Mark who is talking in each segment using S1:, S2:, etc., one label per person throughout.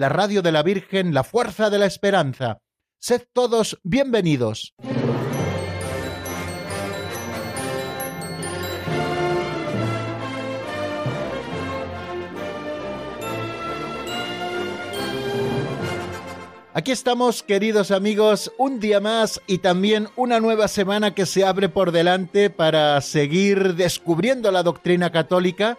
S1: la radio de la Virgen, la fuerza de la esperanza. Sed todos bienvenidos. Aquí estamos, queridos amigos, un día más y también una nueva semana que se abre por delante para seguir descubriendo la doctrina católica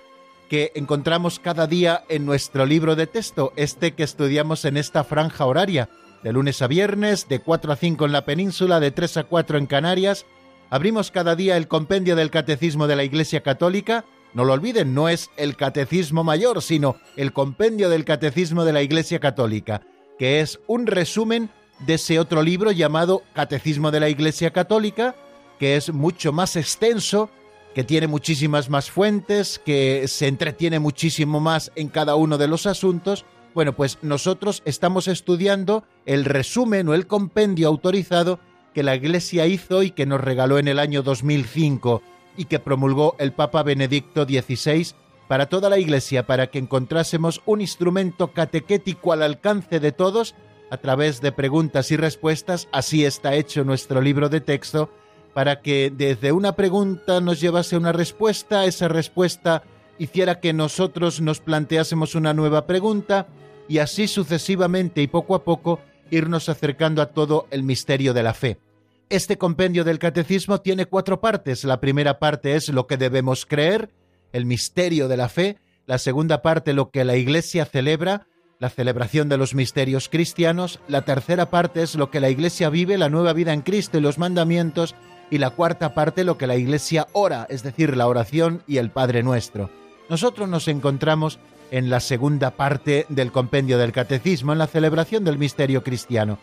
S1: que encontramos cada día en nuestro libro de texto, este que estudiamos en esta franja horaria, de lunes a viernes, de 4 a 5 en la península, de 3 a 4 en Canarias. Abrimos cada día el compendio del Catecismo de la Iglesia Católica. No lo olviden, no es el Catecismo Mayor, sino el compendio del Catecismo de la Iglesia Católica que es un resumen de ese otro libro llamado Catecismo de la Iglesia Católica, que es mucho más extenso, que tiene muchísimas más fuentes, que se entretiene muchísimo más en cada uno de los asuntos. Bueno, pues nosotros estamos estudiando el resumen o el compendio autorizado que la Iglesia hizo y que nos regaló en el año 2005 y que promulgó el Papa Benedicto XVI para toda la Iglesia, para que encontrásemos un instrumento catequético al alcance de todos a través de preguntas y respuestas. Así está hecho nuestro libro de texto, para que desde una pregunta nos llevase una respuesta, esa respuesta hiciera que nosotros nos planteásemos una nueva pregunta y así sucesivamente y poco a poco irnos acercando a todo el misterio de la fe. Este compendio del catecismo tiene cuatro partes. La primera parte es lo que debemos creer, el misterio de la fe, la segunda parte lo que la Iglesia celebra, la celebración de los misterios cristianos, la tercera parte es lo que la Iglesia vive, la nueva vida en Cristo y los mandamientos, y la cuarta parte lo que la Iglesia ora, es decir, la oración y el Padre Nuestro. Nosotros nos encontramos en la segunda parte del compendio del Catecismo, en la celebración del misterio cristiano,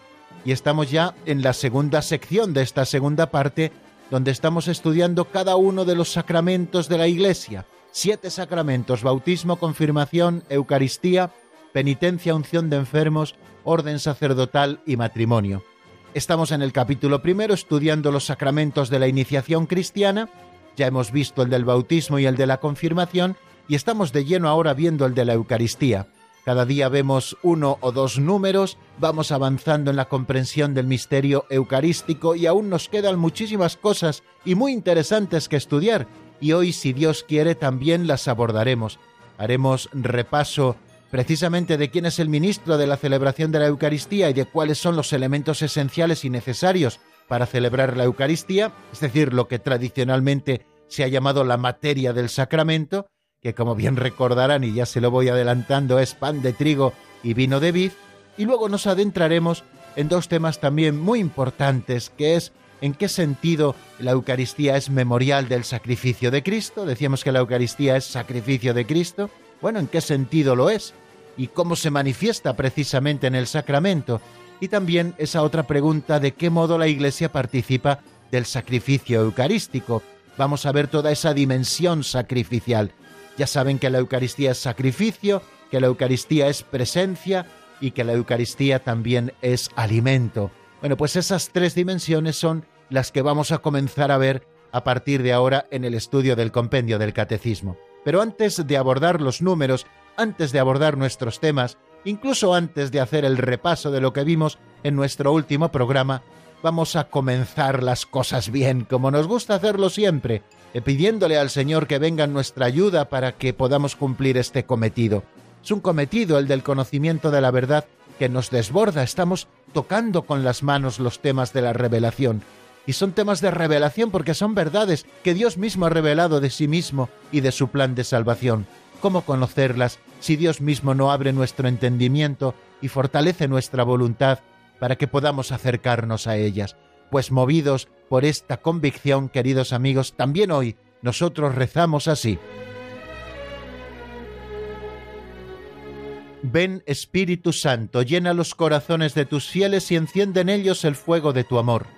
S1: y estamos ya en la segunda sección de esta segunda parte, donde estamos estudiando cada uno de los sacramentos de la Iglesia, siete sacramentos, bautismo, confirmación, Eucaristía, penitencia, unción de enfermos, orden sacerdotal y matrimonio. Estamos en el capítulo primero estudiando los sacramentos de la iniciación cristiana, ya hemos visto el del bautismo y el de la confirmación, y estamos de lleno ahora viendo el de la Eucaristía. Cada día vemos uno o dos números, vamos avanzando en la comprensión del misterio eucarístico y aún nos quedan muchísimas cosas y muy interesantes que estudiar, y hoy, si Dios quiere, también las abordaremos. Haremos repaso precisamente de quién es el ministro de la celebración de la Eucaristía y de cuáles son los elementos esenciales y necesarios para celebrar la Eucaristía, es decir, lo que tradicionalmente se ha llamado la materia del sacramento, que como bien recordarán y ya se lo voy adelantando es pan de trigo y vino de vid, y luego nos adentraremos en dos temas también muy importantes, que es ¿En qué sentido la Eucaristía es memorial del sacrificio de Cristo? Decíamos que la Eucaristía es sacrificio de Cristo. Bueno, ¿en qué sentido lo es? ¿Y cómo se manifiesta precisamente en el sacramento? Y también esa otra pregunta de qué modo la Iglesia participa del sacrificio eucarístico. Vamos a ver toda esa dimensión sacrificial. Ya saben que la Eucaristía es sacrificio, que la Eucaristía es presencia y que la Eucaristía también es alimento. Bueno, pues esas tres dimensiones son las que vamos a comenzar a ver a partir de ahora en el estudio del compendio del catecismo. Pero antes de abordar los números, antes de abordar nuestros temas, incluso antes de hacer el repaso de lo que vimos en nuestro último programa, vamos a comenzar las cosas bien, como nos gusta hacerlo siempre, eh, pidiéndole al Señor que venga en nuestra ayuda para que podamos cumplir este cometido. Es un cometido el del conocimiento de la verdad que nos desborda. Estamos tocando con las manos los temas de la revelación. Y son temas de revelación porque son verdades que Dios mismo ha revelado de sí mismo y de su plan de salvación. ¿Cómo conocerlas si Dios mismo no abre nuestro entendimiento y fortalece nuestra voluntad para que podamos acercarnos a ellas? Pues movidos por esta convicción, queridos amigos, también hoy nosotros rezamos así. Ven Espíritu Santo, llena los corazones de tus fieles y enciende en ellos el fuego de tu amor.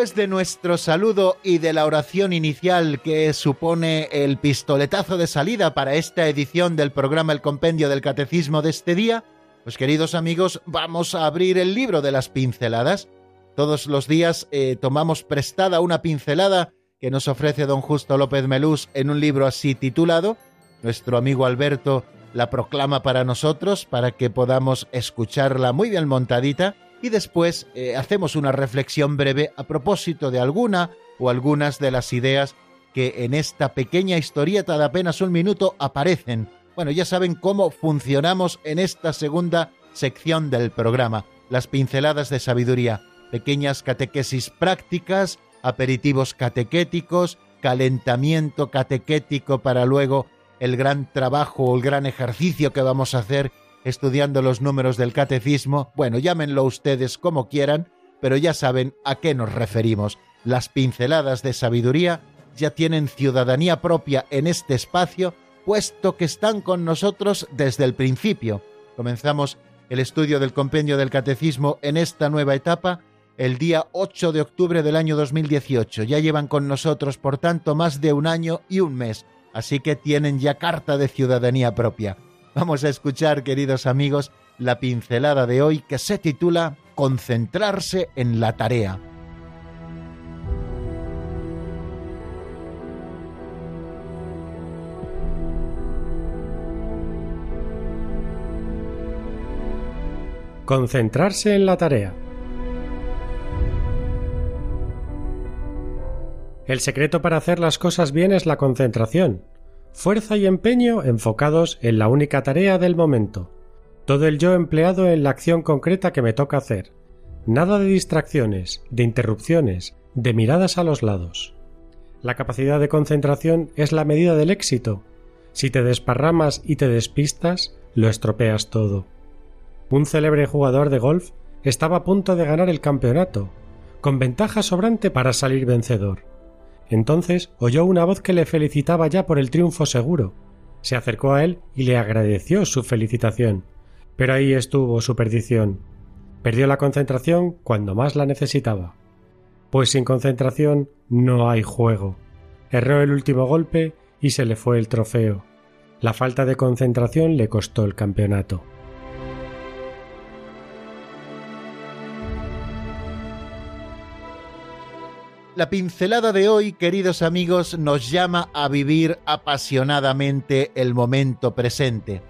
S1: Después de nuestro saludo y de la oración inicial que supone el pistoletazo de salida para esta edición del programa El Compendio del Catecismo de este día, pues queridos amigos, vamos a abrir el libro de las pinceladas. Todos los días eh, tomamos prestada una pincelada que nos ofrece don Justo López Melús en un libro así titulado. Nuestro amigo Alberto la proclama para nosotros para que podamos escucharla muy bien montadita y después eh, hacemos una reflexión breve a propósito de alguna o algunas de las ideas que en esta pequeña historieta de apenas un minuto aparecen. Bueno, ya saben cómo funcionamos en esta segunda sección del programa, las pinceladas de sabiduría, pequeñas catequesis prácticas, aperitivos catequéticos, calentamiento catequético para luego el gran trabajo o el gran ejercicio que vamos a hacer estudiando los números del catecismo, bueno, llámenlo ustedes como quieran, pero ya saben a qué nos referimos. Las pinceladas de sabiduría ya tienen ciudadanía propia en este espacio, puesto que están con nosotros desde el principio. Comenzamos el estudio del compendio del catecismo en esta nueva etapa el día 8 de octubre del año 2018. Ya llevan con nosotros, por tanto, más de un año y un mes, así que tienen ya carta de ciudadanía propia. Vamos a escuchar, queridos amigos, la pincelada de hoy que se titula Concentrarse en la tarea.
S2: Concentrarse en la tarea. El secreto para hacer las cosas bien es la concentración, fuerza y empeño enfocados en la única tarea del momento, todo el yo empleado en la acción concreta que me toca hacer, nada de distracciones, de interrupciones, de miradas a los lados. La capacidad de concentración es la medida del éxito. Si te desparramas y te despistas, lo estropeas todo. Un célebre jugador de golf estaba a punto de ganar el campeonato, con ventaja sobrante para salir vencedor. Entonces oyó una voz que le felicitaba ya por el triunfo seguro. Se acercó a él y le agradeció su felicitación. Pero ahí estuvo su perdición. Perdió la concentración cuando más la necesitaba. Pues sin concentración no hay juego. Erró el último golpe y se le fue el trofeo. La falta de concentración le costó el campeonato.
S1: La pincelada de hoy, queridos amigos, nos llama a vivir apasionadamente el momento presente.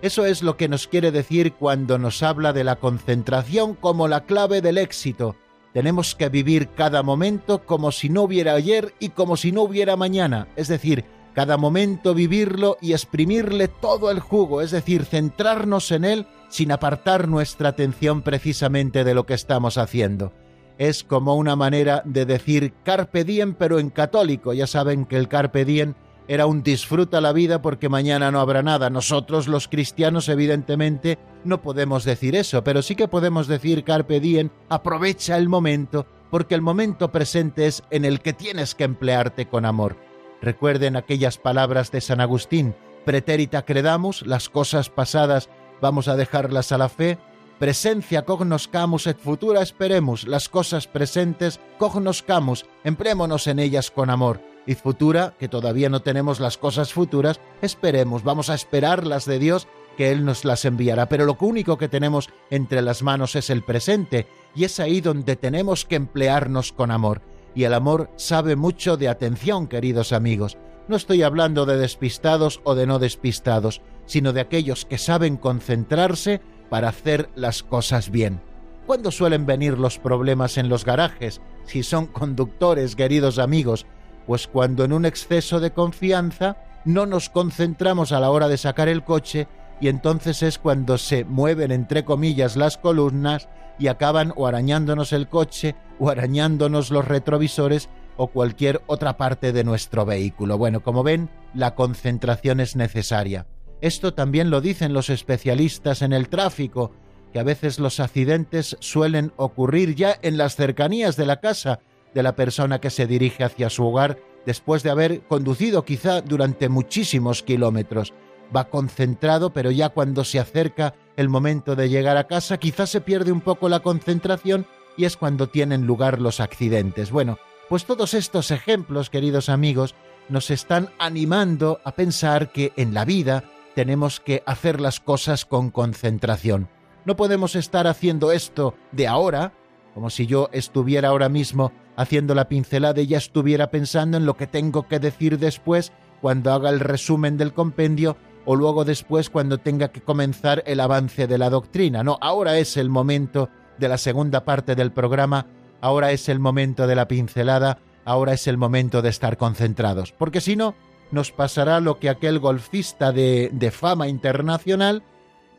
S1: Eso es lo que nos quiere decir cuando nos habla de la concentración como la clave del éxito. Tenemos que vivir cada momento como si no hubiera ayer y como si no hubiera mañana, es decir, cada momento vivirlo y exprimirle todo el jugo, es decir, centrarnos en él sin apartar nuestra atención precisamente de lo que estamos haciendo es como una manera de decir carpe diem pero en católico. Ya saben que el carpe diem era un disfruta la vida porque mañana no habrá nada. Nosotros los cristianos evidentemente no podemos decir eso, pero sí que podemos decir carpe diem, aprovecha el momento porque el momento presente es en el que tienes que emplearte con amor. Recuerden aquellas palabras de San Agustín, pretérita credamus, las cosas pasadas vamos a dejarlas a la fe, presencia cognoscamus et futura esperemos, las cosas presentes cognoscamus, emprémonos en ellas con amor, y futura, que todavía no tenemos las cosas futuras, esperemos, vamos a esperar las de Dios, que Él nos las enviará, pero lo único que tenemos entre las manos es el presente, y es ahí donde tenemos que emplearnos con amor, y el amor sabe mucho de atención, queridos amigos. No estoy hablando de despistados o de no despistados, sino de aquellos que saben concentrarse para hacer las cosas bien. ¿Cuándo suelen venir los problemas en los garajes? Si son conductores, queridos amigos, pues cuando en un exceso de confianza no nos concentramos a la hora de sacar el coche y entonces es cuando se mueven entre comillas las columnas y acaban o arañándonos el coche o arañándonos los retrovisores o cualquier otra parte de nuestro vehículo. Bueno, como ven, la concentración es necesaria. Esto también lo dicen los especialistas en el tráfico, que a veces los accidentes suelen ocurrir ya en las cercanías de la casa de la persona que se dirige hacia su hogar después de haber conducido quizá durante muchísimos kilómetros. Va concentrado, pero ya cuando se acerca el momento de llegar a casa, quizás se pierde un poco la concentración y es cuando tienen lugar los accidentes. Bueno, pues todos estos ejemplos, queridos amigos, nos están animando a pensar que en la vida tenemos que hacer las cosas con concentración. No podemos estar haciendo esto de ahora, como si yo estuviera ahora mismo haciendo la pincelada y ya estuviera pensando en lo que tengo que decir después cuando haga el resumen del compendio o luego después cuando tenga que comenzar el avance de la doctrina. No, ahora es el momento de la segunda parte del programa ahora es el momento de la pincelada, ahora es el momento de estar concentrados, porque si no, nos pasará lo que aquel golfista de, fama internacional,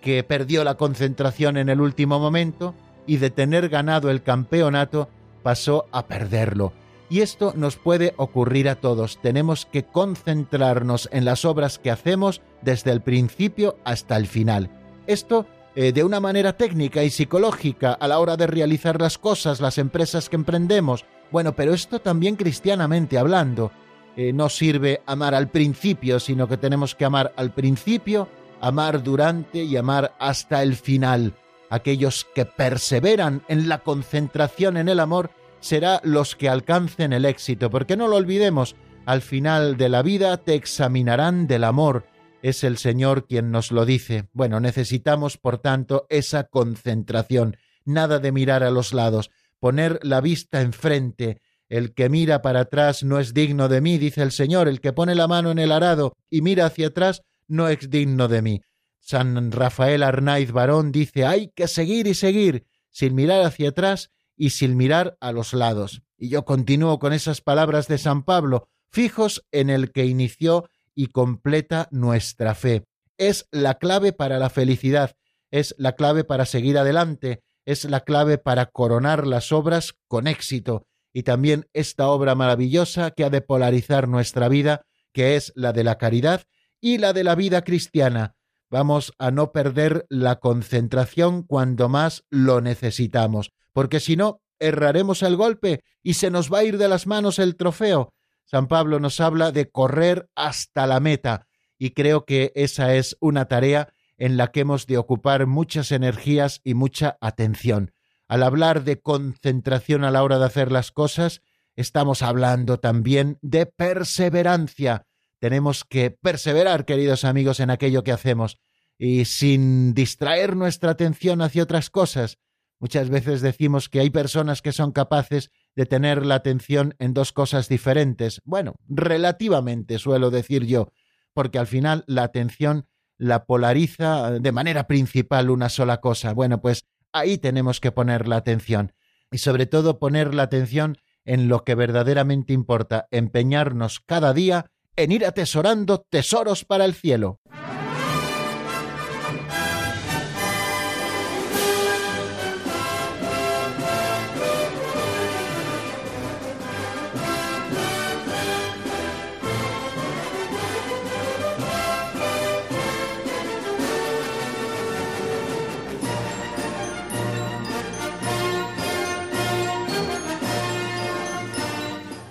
S1: que perdió la concentración en el último momento y de tener ganado el campeonato pasó a perderlo. Y esto nos puede ocurrir a todos. Tenemos que concentrarnos en las obras que hacemos desde el principio hasta el final. Esto eh, de una manera técnica y psicológica a la hora de realizar las cosas, las empresas que emprendemos. Bueno, pero esto también cristianamente hablando. Eh, no sirve amar al principio, sino que tenemos que amar al principio, amar durante y amar hasta el final. Aquellos que perseveran en la concentración en el amor será los que alcancen el éxito, porque no lo olvidemos, al final de la vida te examinarán del amor, es el Señor quien nos lo dice. Bueno, necesitamos, por tanto, esa concentración, nada de mirar a los lados, poner la vista enfrente. El que mira para atrás no es digno de mí, dice el Señor, el que pone la mano en el arado y mira hacia atrás no es digno de mí. San Rafael Arnaiz Barón dice hay que seguir y seguir, sin mirar hacia atrás y sin mirar a los lados. Y yo continúo con esas palabras de San Pablo, fijos en el que inició y completa nuestra fe. Es la clave para la felicidad, es la clave para seguir adelante, es la clave para coronar las obras con éxito y también esta obra maravillosa que ha de polarizar nuestra vida, que es la de la caridad y la de la vida cristiana. Vamos a no perder la concentración cuando más lo necesitamos, porque si no, erraremos el golpe y se nos va a ir de las manos el trofeo, San Pablo nos habla de correr hasta la meta y creo que esa es una tarea en la que hemos de ocupar muchas energías y mucha atención. Al hablar de concentración a la hora de hacer las cosas, estamos hablando también de perseverancia. Tenemos que perseverar, queridos amigos, en aquello que hacemos y sin distraer nuestra atención hacia otras cosas. Muchas veces decimos que hay personas que son capaces de tener la atención en dos cosas diferentes. Bueno, relativamente suelo decir yo, porque al final la atención la polariza de manera principal una sola cosa. Bueno, pues ahí tenemos que poner la atención. Y sobre todo poner la atención en lo que verdaderamente importa, empeñarnos cada día en ir atesorando tesoros para el cielo.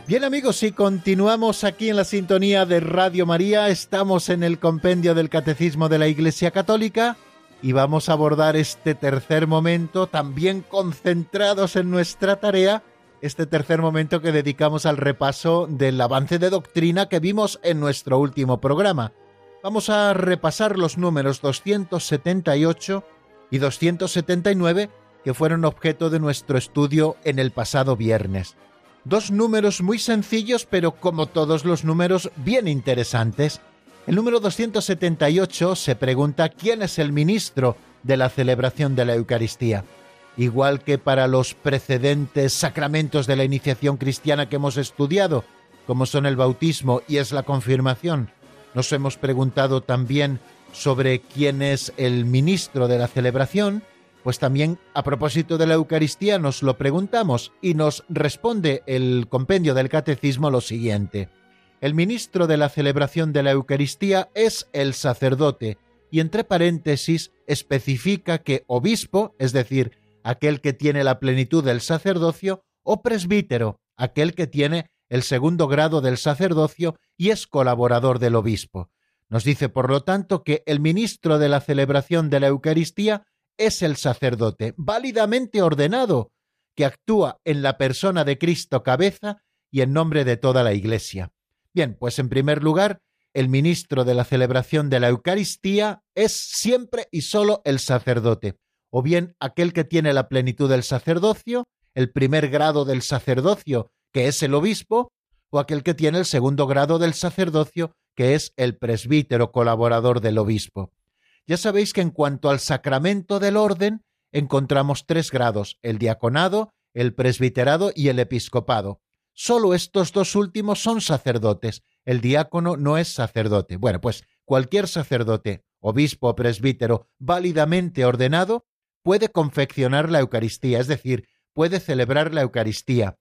S1: Bien amigos, si continuamos aquí en la sintonía de Radio María, estamos en el compendio del Catecismo de la Iglesia Católica y vamos a abordar este tercer momento también concentrados en nuestra tarea, este tercer momento que dedicamos al repaso del avance de doctrina que vimos en nuestro último programa. Vamos a repasar los números 278 y 279 que fueron objeto de nuestro estudio en el pasado viernes. Dos números muy sencillos, pero como todos los números, bien interesantes. El número 278 se pregunta quién es el ministro de la celebración de la Eucaristía. Igual que para los precedentes sacramentos de la iniciación cristiana que hemos estudiado, como son el bautismo y es la confirmación, nos hemos preguntado también sobre quién es el ministro de la celebración, pues también a propósito de la Eucaristía nos lo preguntamos y nos responde el compendio del Catecismo lo siguiente. El ministro de la celebración de la Eucaristía es el sacerdote y entre paréntesis especifica que obispo, es decir, aquel que tiene la plenitud del sacerdocio, o presbítero, aquel que tiene el segundo grado del sacerdocio y es colaborador del obispo. Nos dice, por lo tanto, que el ministro de la celebración de la Eucaristía es el sacerdote, válidamente ordenado, que actúa en la persona de Cristo cabeza y en nombre de toda la Iglesia. Bien, pues en primer lugar, el ministro de la celebración de la Eucaristía es siempre y solo el sacerdote, o bien aquel que tiene la plenitud del sacerdocio, el primer grado del sacerdocio, que es el obispo, o aquel que tiene el segundo grado del sacerdocio, que es el presbítero colaborador del obispo. Ya sabéis que en cuanto al sacramento del orden, encontramos tres grados, el diaconado, el presbiterado y el episcopado. Solo estos dos últimos son sacerdotes, el diácono no es sacerdote. Bueno, pues cualquier sacerdote, obispo o presbítero válidamente ordenado puede confeccionar la Eucaristía, es decir, puede celebrar la Eucaristía,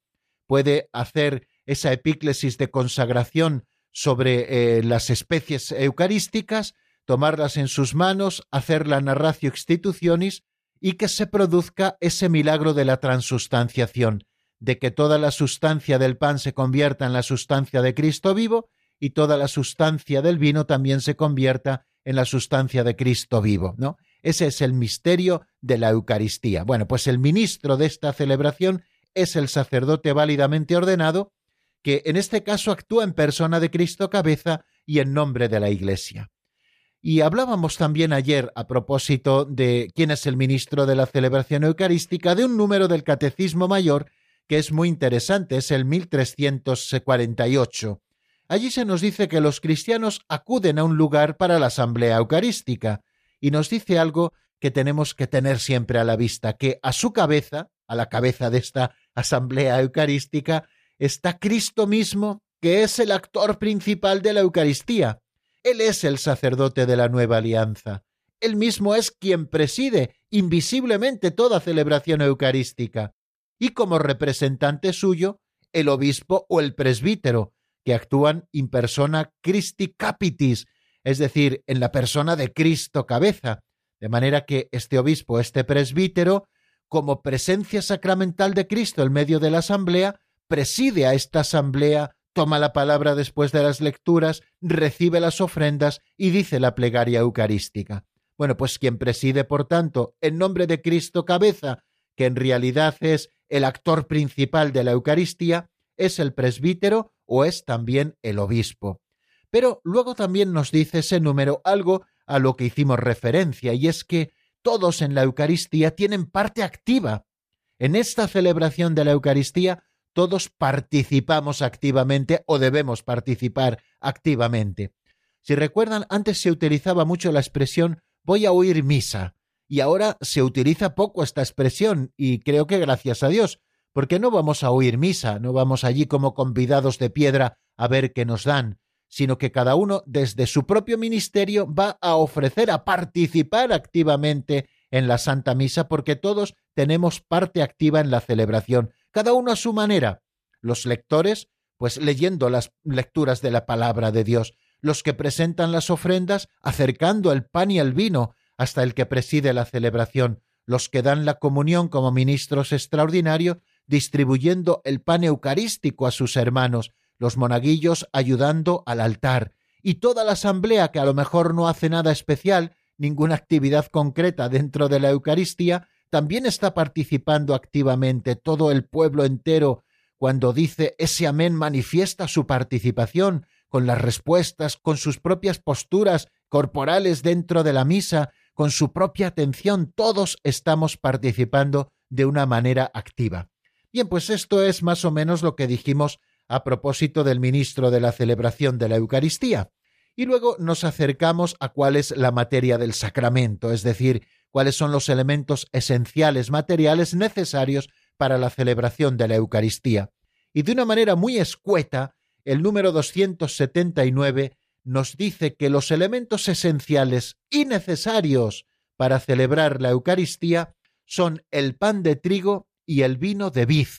S1: puede hacer esa epíclesis de consagración sobre eh, las especies eucarísticas, tomarlas en sus manos, hacer la narratio institutionis y que se produzca ese milagro de la transustanciación, de que toda la sustancia del pan se convierta en la sustancia de Cristo vivo y toda la sustancia del vino también se convierta en la sustancia de Cristo vivo, ¿no? Ese es el misterio de la Eucaristía. Bueno, pues el ministro de esta celebración es el sacerdote válidamente ordenado, que en este caso actúa en persona de Cristo cabeza y en nombre de la Iglesia. Y hablábamos también ayer, a propósito de quién es el ministro de la celebración eucarística, de un número del Catecismo Mayor que es muy interesante, es el 1348. Allí se nos dice que los cristianos acuden a un lugar para la asamblea eucarística y nos dice algo que tenemos que tener siempre a la vista, que a su cabeza, a la cabeza de esta asamblea eucarística, está Cristo mismo, que es el actor principal de la Eucaristía. Él es el sacerdote de la nueva alianza. Él mismo es quien preside invisiblemente toda celebración eucarística. Y como representante suyo, el obispo o el presbítero, que actúan in persona Christi Capitis, es decir, en la persona de Cristo cabeza, de manera que este obispo, este presbítero, como presencia sacramental de Cristo en medio de la asamblea, preside a esta asamblea, toma la palabra después de las lecturas, recibe las ofrendas y dice la plegaria eucarística. Bueno, pues quien preside, por tanto, en nombre de Cristo cabeza, que en realidad es el actor principal de la Eucaristía, es el presbítero o es también el obispo. Pero luego también nos dice ese número algo a lo que hicimos referencia, y es que todos en la Eucaristía tienen parte activa. En esta celebración de la Eucaristía todos participamos activamente o debemos participar activamente. Si recuerdan, antes se utilizaba mucho la expresión voy a oír misa, y ahora se utiliza poco esta expresión, y creo que gracias a Dios, porque no vamos a oír misa, no vamos allí como convidados de piedra a ver qué nos dan, sino que cada uno desde su propio ministerio va a ofrecer, a participar activamente en la Santa Misa, porque todos tenemos parte activa en la celebración, cada uno a su manera. Los lectores, pues leyendo las lecturas de la palabra de Dios, los que presentan las ofrendas, acercando el pan y el vino hasta el que preside la celebración, los que dan la comunión como ministros extraordinarios, distribuyendo el pan eucarístico a sus hermanos, los monaguillos ayudando al altar, y toda la asamblea que a lo mejor no hace nada especial, ninguna actividad concreta dentro de la Eucaristía, también está participando activamente todo el pueblo entero cuando dice ese amén manifiesta su participación con las respuestas, con sus propias posturas corporales dentro de la misa, con su propia atención, todos estamos participando de una manera activa. Bien, pues esto es más o menos lo que dijimos a propósito del ministro de la celebración de la Eucaristía. Y luego nos acercamos a cuál es la materia del sacramento, es decir, cuáles son los elementos esenciales materiales necesarios para la celebración de la Eucaristía. Y de una manera muy escueta, el número 279 nos dice que los elementos esenciales y necesarios para celebrar la Eucaristía son el pan de trigo y el vino de vid.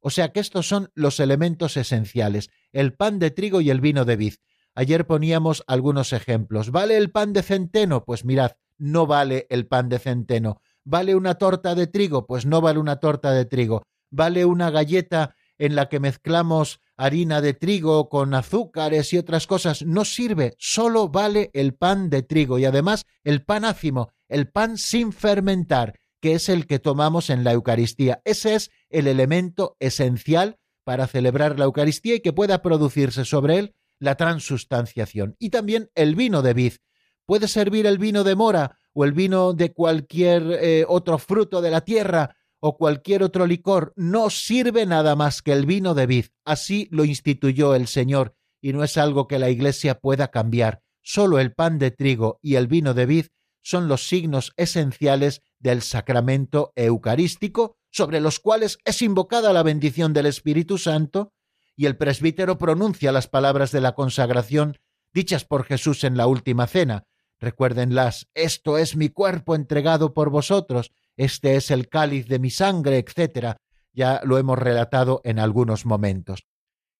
S1: O sea que estos son los elementos esenciales, el pan de trigo y el vino de vid. Ayer poníamos algunos ejemplos. ¿Vale el pan de centeno? Pues mirad, no vale el pan de centeno. ¿Vale una torta de trigo? Pues no vale una torta de trigo. ¿Vale una galleta en la que mezclamos harina de trigo con azúcares y otras cosas? No sirve, solo vale el pan de trigo y además el pan ácimo, el pan sin fermentar, que es el que tomamos en la Eucaristía. Ese es el elemento esencial para celebrar la Eucaristía y que pueda producirse sobre él la transustanciación. Y también el vino de vid. Puede servir el vino de mora o el vino de cualquier eh, otro fruto de la tierra o cualquier otro licor. No sirve nada más que el vino de vid. Así lo instituyó el Señor y no es algo que la Iglesia pueda cambiar. Solo el pan de trigo y el vino de vid son los signos esenciales del sacramento eucarístico, sobre los cuales es invocada la bendición del Espíritu Santo, y el presbítero pronuncia las palabras de la consagración dichas por Jesús en la última cena. Recuérdenlas, esto es mi cuerpo entregado por vosotros, este es el cáliz de mi sangre, etc. Ya lo hemos relatado en algunos momentos.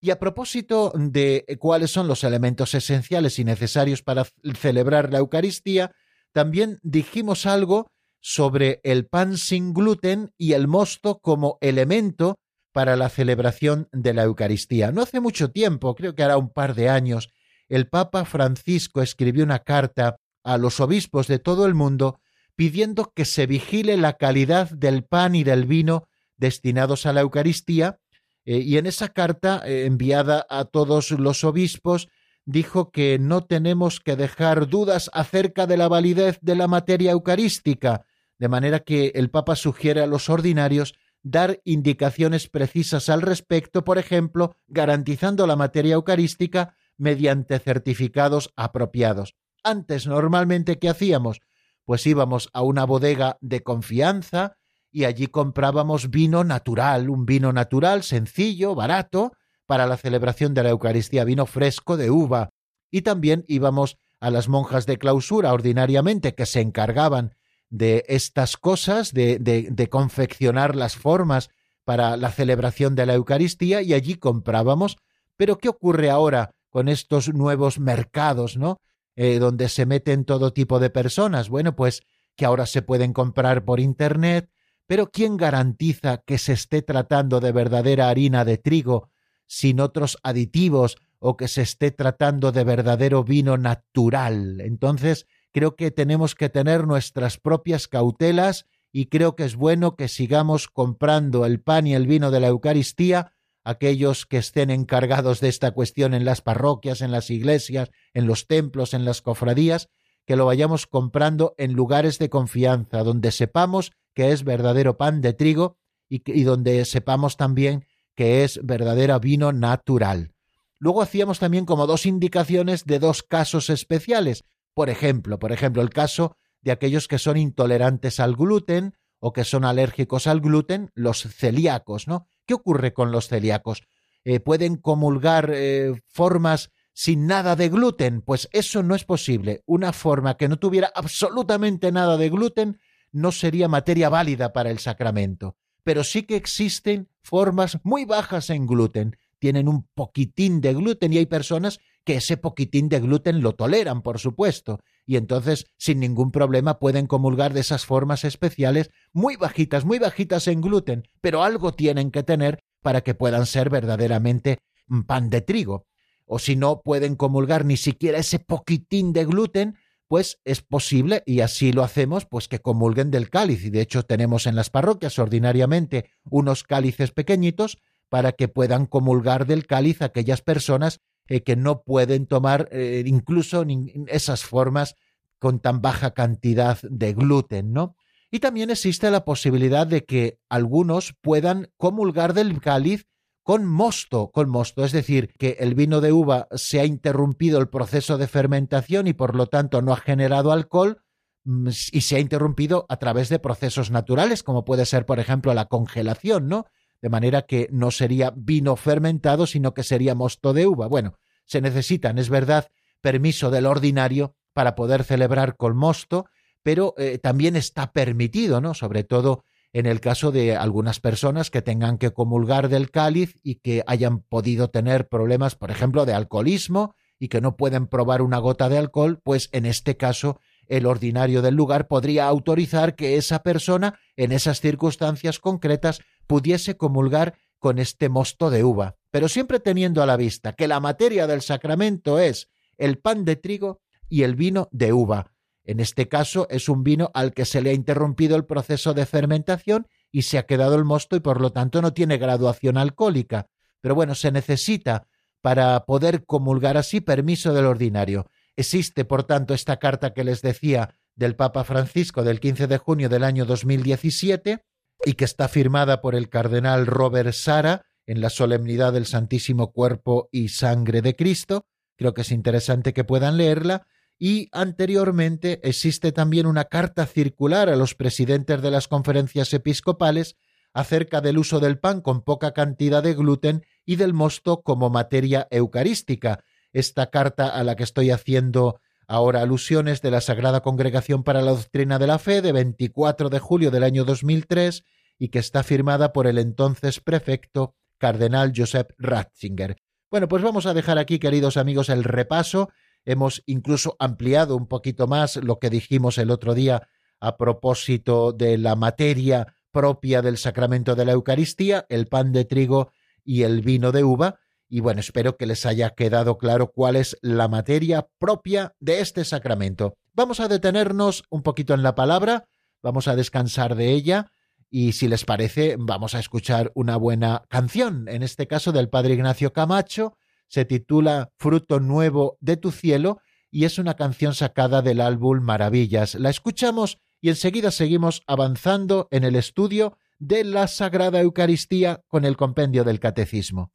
S1: Y a propósito de cuáles son los elementos esenciales y necesarios para celebrar la Eucaristía, también dijimos algo sobre el pan sin gluten y el mosto como elemento para la celebración de la Eucaristía. No hace mucho tiempo, creo que hará un par de años, el Papa Francisco escribió una carta a los obispos de todo el mundo pidiendo que se vigile la calidad del pan y del vino destinados a la Eucaristía, eh, y en esa carta eh, enviada a todos los obispos dijo que no tenemos que dejar dudas acerca de la validez de la materia eucarística, de manera que el Papa sugiere a los ordinarios dar indicaciones precisas al respecto, por ejemplo, garantizando la materia eucarística mediante certificados apropiados. Antes, normalmente, ¿qué hacíamos? Pues íbamos a una bodega de confianza y allí comprábamos vino natural, un vino natural, sencillo, barato, para la celebración de la Eucaristía, vino fresco de uva, y también íbamos a las monjas de clausura ordinariamente que se encargaban de estas cosas, de, de, de confeccionar las formas para la celebración de la Eucaristía y allí comprábamos. Pero ¿qué ocurre ahora con estos nuevos mercados, ¿no? Eh, donde se meten todo tipo de personas. Bueno, pues que ahora se pueden comprar por Internet, pero ¿quién garantiza que se esté tratando de verdadera harina de trigo sin otros aditivos o que se esté tratando de verdadero vino natural. Entonces, creo que tenemos que tener nuestras propias cautelas y creo que es bueno que sigamos comprando el pan y el vino de la Eucaristía aquellos que estén encargados de esta cuestión en las parroquias, en las iglesias, en los templos, en las cofradías, que lo vayamos comprando en lugares de confianza, donde sepamos que es verdadero pan de trigo y, y donde sepamos también que es verdadera vino natural. Luego hacíamos también como dos indicaciones de dos casos especiales. Por ejemplo, por ejemplo, el caso de aquellos que son intolerantes al gluten o que son alérgicos al gluten, los celíacos, ¿no? ¿Qué ocurre con los celíacos? Eh, ¿Pueden comulgar eh, formas sin nada de gluten? Pues eso no es posible. Una forma que no tuviera absolutamente nada de gluten no sería materia válida para el sacramento pero sí que existen formas muy bajas en gluten. Tienen un poquitín de gluten y hay personas que ese poquitín de gluten lo toleran, por supuesto, y entonces sin ningún problema pueden comulgar de esas formas especiales muy bajitas, muy bajitas en gluten, pero algo tienen que tener para que puedan ser verdaderamente pan de trigo. O si no pueden comulgar ni siquiera ese poquitín de gluten, pues es posible, y así lo hacemos, pues que comulguen del cáliz. Y de hecho tenemos en las parroquias ordinariamente unos cálices pequeñitos para que puedan comulgar del cáliz aquellas personas eh, que no pueden tomar eh, incluso esas formas con tan baja cantidad de gluten, ¿no? Y también existe la posibilidad de que algunos puedan comulgar del cáliz con mosto, con mosto, es decir, que el vino de uva se ha interrumpido el proceso de fermentación y por lo tanto no ha generado alcohol, mm, y se ha interrumpido a través de procesos naturales, como puede ser, por ejemplo, la congelación, ¿no? De manera que no sería vino fermentado, sino que sería mosto de uva. Bueno, se necesitan, es verdad, permiso del ordinario para poder celebrar con mosto, pero eh, también está permitido, ¿no? Sobre todo en el caso de algunas personas que tengan que comulgar del cáliz y que hayan podido tener problemas, por ejemplo, de alcoholismo y que no pueden probar una gota de alcohol, pues en este caso el ordinario del lugar podría autorizar que esa persona, en esas circunstancias concretas, pudiese comulgar con este mosto de uva, pero siempre teniendo a la vista que la materia del sacramento es el pan de trigo y el vino de uva. En este caso es un vino al que se le ha interrumpido el proceso de fermentación y se ha quedado el mosto y por lo tanto no tiene graduación alcohólica. Pero bueno, se necesita para poder comulgar así permiso del ordinario. Existe, por tanto, esta carta que les decía del Papa Francisco del 15 de junio del año 2017 y que está firmada por el cardenal Robert Sara en la solemnidad del Santísimo Cuerpo y Sangre de Cristo. Creo que es interesante que puedan leerla. Y anteriormente existe también una carta circular a los presidentes de las conferencias episcopales acerca del uso del pan con poca cantidad de gluten y del mosto como materia eucarística. Esta carta a la que estoy haciendo ahora alusiones de la Sagrada Congregación para la Doctrina de la Fe de 24 de julio del año 2003 y que está firmada por el entonces prefecto cardenal Joseph Ratzinger. Bueno, pues vamos a dejar aquí, queridos amigos, el repaso. Hemos incluso ampliado un poquito más lo que dijimos el otro día a propósito de la materia propia del sacramento de la Eucaristía, el pan de trigo y el vino de uva. Y bueno, espero que les haya quedado claro cuál es la materia propia de este sacramento. Vamos a detenernos un poquito en la palabra, vamos a descansar de ella y si les parece vamos a escuchar una buena canción, en este caso del padre Ignacio Camacho, se titula Fruto Nuevo de tu Cielo y es una canción sacada del álbum Maravillas. La escuchamos y enseguida seguimos avanzando en el estudio de la Sagrada Eucaristía con el compendio del Catecismo.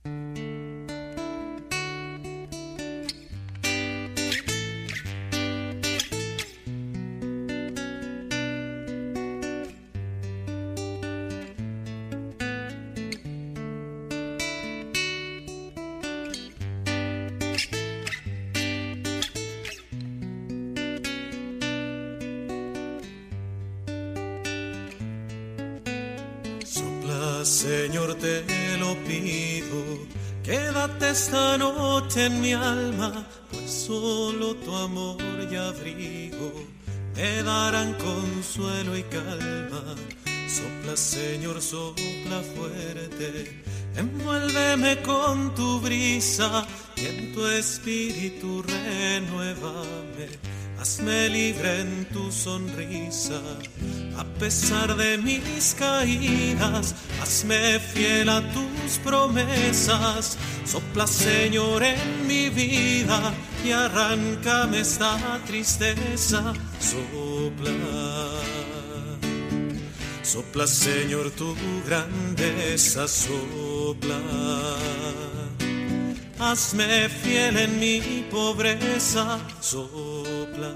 S3: En mi alma, pues solo tu amor y abrigo me darán consuelo y calma. Sopla, Señor, sopla fuerte, envuélveme con tu brisa y en tu espíritu renuévame hazme libre en tu sonrisa. A pesar de mis caídas, hazme fiel a tus promesas. Sopla, Señor, en mi vida y arráncame esta tristeza. Sopla. Sopla, Señor, tu grandeza, sopla hazme fiel en mi pobreza, sopla.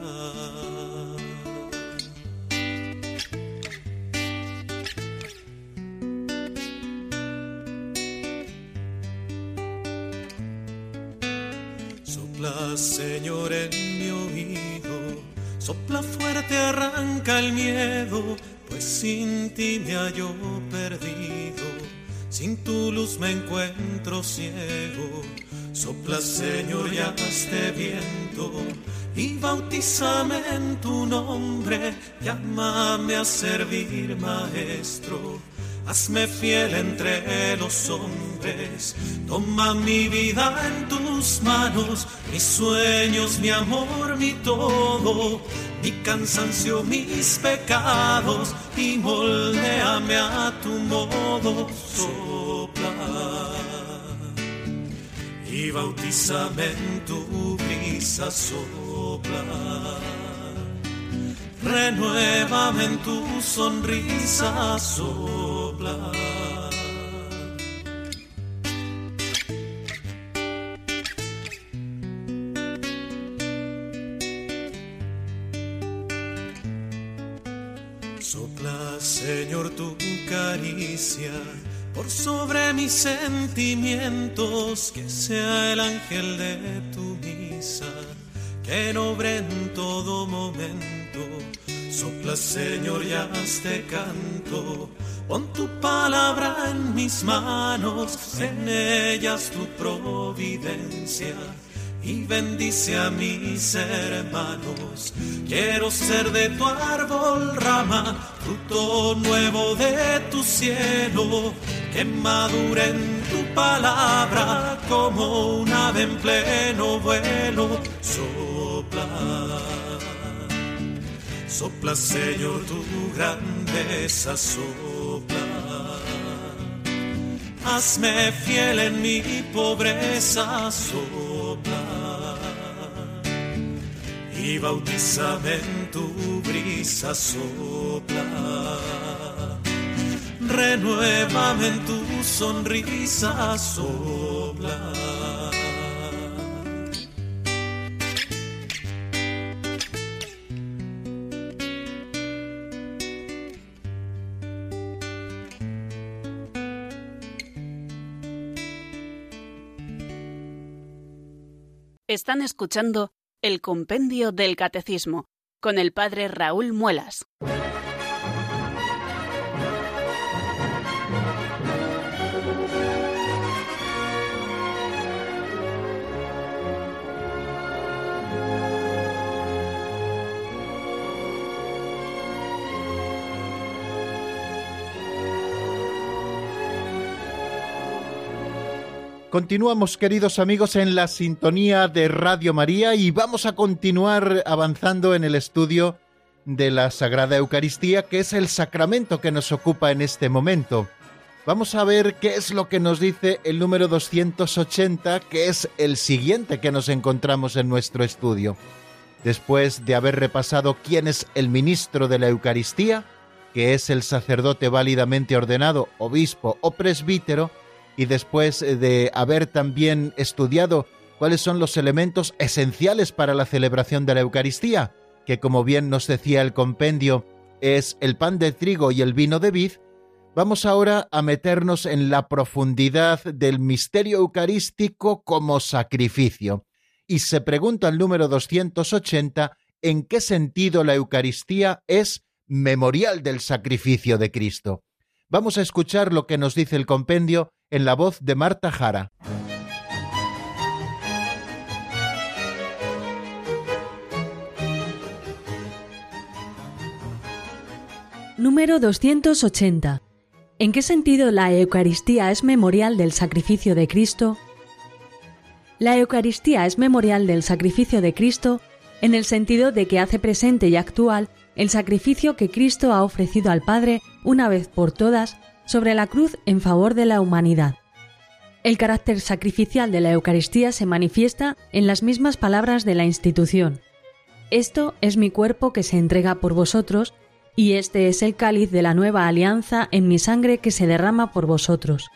S3: Sopla, Señor, en mi oído, sopla fuerte, arranca el miedo, pues sin ti me hallo perdido, sin tu luz me encuentro ciego Sopla, Señor, ya este viento y bautízame en tu nombre. Llámame a servir, Maestro. Hazme fiel entre los hombres. Toma mi vida en tus manos, mis sueños, mi amor, mi todo, mi cansancio, mis pecados, y moldeame a tu modo. Sopla y bautízame en tu brisa sopla. Renuévame en tu sonrisa sopla. Mis sentimientos, que sea el ángel de tu misa, que obre en todo momento. Sopla, Señor, ya te canto. Pon tu palabra en mis manos, en ellas tu providencia y bendice a mis hermanos. Quiero ser de tu árbol rama, fruto nuevo de tu cielo, que madure en tu palabra como un ave en pleno vuelo. Sopla, sopla Señor tu grandeza, sopla. Hazme fiel en mi pobreza, sopla y bautízame en tu brisa sopla. Renuévame en tu sonrisa sopla.
S4: Están escuchando el Compendio del Catecismo con el Padre Raúl Muelas.
S1: Continuamos, queridos amigos, en la sintonía de Radio María y vamos a continuar avanzando en el estudio de la Sagrada Eucaristía, que es el sacramento que nos ocupa en este momento. Vamos a ver qué es lo que nos dice el número 280, que es el siguiente que nos encontramos en nuestro estudio. Después de haber repasado quién es el ministro de la Eucaristía, que es el sacerdote válidamente ordenado, obispo o presbítero, y después eh, de haber también estudiado cuáles son los elementos esenciales para la celebración de la Eucaristía, que como bien nos decía el compendio, es el pan de trigo y el vino de vid, vamos ahora a meternos en la profundidad del misterio eucarístico como sacrificio. Y se pregunta el número 280 en qué sentido la Eucaristía es memorial del sacrificio de Cristo. Vamos a escuchar lo que nos dice el compendio en la voz de Marta Jara.
S5: Número 280. ¿En qué sentido la Eucaristía es memorial del sacrificio de Cristo? La Eucaristía es memorial del sacrificio de Cristo en el sentido de que hace presente y actual el sacrificio que Cristo ha ofrecido al Padre una vez por todas sobre la cruz en favor de la humanidad. El carácter sacrificial de la Eucaristía se manifiesta en las mismas palabras de la institución. Esto es mi cuerpo que se entrega por vosotros, y este es el cáliz de la nueva alianza en mi sangre que se derrama por vosotros.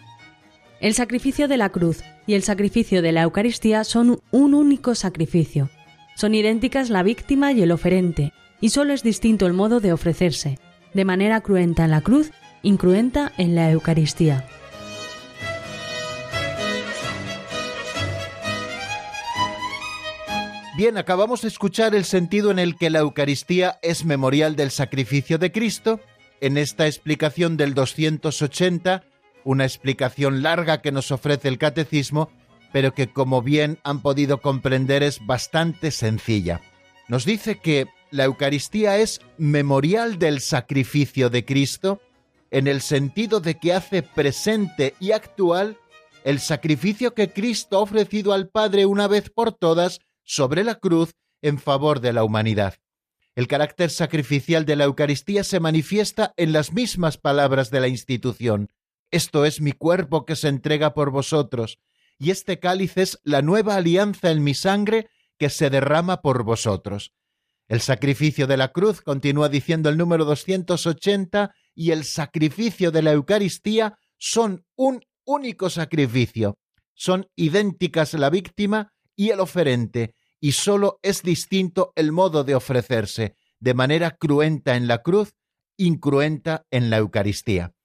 S5: El sacrificio de la cruz y el sacrificio de la Eucaristía son un único sacrificio. Son idénticas la víctima y el oferente, y solo es distinto el modo de ofrecerse, de manera cruenta en la cruz incruenta en la Eucaristía.
S1: Bien, acabamos de escuchar el sentido en el que la Eucaristía es memorial del sacrificio de Cristo. En esta explicación del 280, una explicación larga que nos ofrece el Catecismo, pero que como bien han podido comprender es bastante sencilla. Nos dice que la Eucaristía es memorial del sacrificio de Cristo en el sentido de que hace presente y actual el sacrificio que Cristo ha ofrecido al Padre una vez por todas sobre la cruz en favor de la humanidad. El carácter sacrificial de la Eucaristía se manifiesta en las mismas palabras de la institución. Esto es mi cuerpo que se entrega por vosotros, y este cáliz es la nueva alianza en mi sangre que se derrama por vosotros. El sacrificio de la cruz, continúa diciendo el número 280, y el sacrificio de la Eucaristía son un único sacrificio. Son idénticas la víctima y el oferente, y sólo es distinto el modo de ofrecerse, de manera cruenta en la cruz incruenta en la Eucaristía.